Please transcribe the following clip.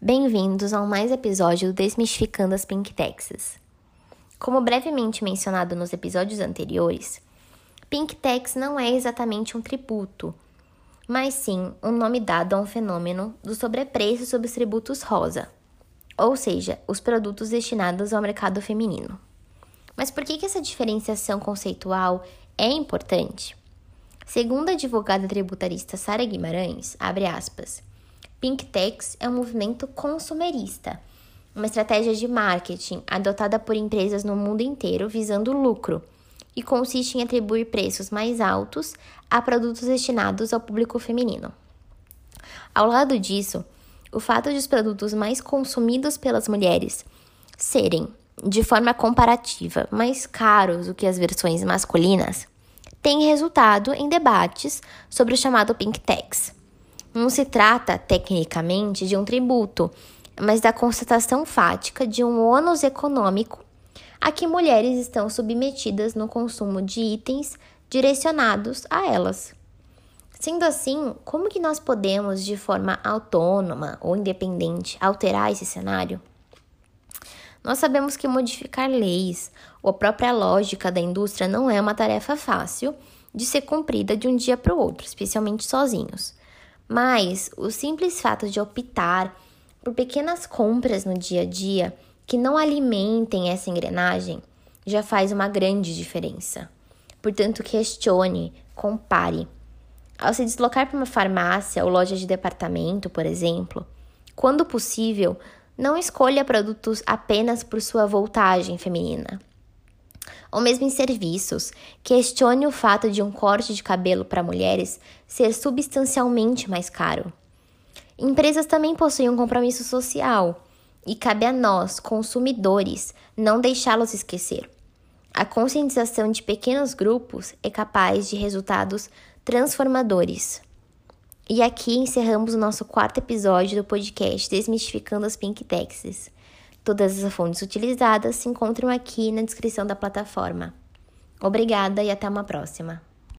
Bem-vindos a um mais episódio do Desmistificando as Pink Taxes. Como brevemente mencionado nos episódios anteriores, Pink Tax não é exatamente um tributo, mas sim um nome dado a um fenômeno do sobrepreço sobre os tributos rosa, ou seja, os produtos destinados ao mercado feminino. Mas por que, que essa diferenciação conceitual é importante? Segundo a advogada tributarista Sara Guimarães, abre aspas, Pink Tax é um movimento consumerista, uma estratégia de marketing adotada por empresas no mundo inteiro visando lucro e consiste em atribuir preços mais altos a produtos destinados ao público feminino. Ao lado disso, o fato de os produtos mais consumidos pelas mulheres serem, de forma comparativa, mais caros do que as versões masculinas, tem resultado em debates sobre o chamado Pink Tax não se trata, tecnicamente, de um tributo, mas da constatação fática de um ônus econômico a que mulheres estão submetidas no consumo de itens direcionados a elas. Sendo assim, como que nós podemos, de forma autônoma ou independente, alterar esse cenário? Nós sabemos que modificar leis ou a própria lógica da indústria não é uma tarefa fácil de ser cumprida de um dia para o outro, especialmente sozinhos. Mas o simples fato de optar por pequenas compras no dia a dia que não alimentem essa engrenagem já faz uma grande diferença. Portanto, questione, compare. Ao se deslocar para uma farmácia ou loja de departamento, por exemplo, quando possível, não escolha produtos apenas por sua voltagem feminina ou mesmo em serviços, questione o fato de um corte de cabelo para mulheres ser substancialmente mais caro. Empresas também possuem um compromisso social e cabe a nós, consumidores, não deixá-los esquecer. A conscientização de pequenos grupos é capaz de resultados transformadores. E aqui encerramos o nosso quarto episódio do podcast Desmistificando as Pink Taxes. Todas as fontes utilizadas se encontram aqui na descrição da plataforma. Obrigada e até uma próxima.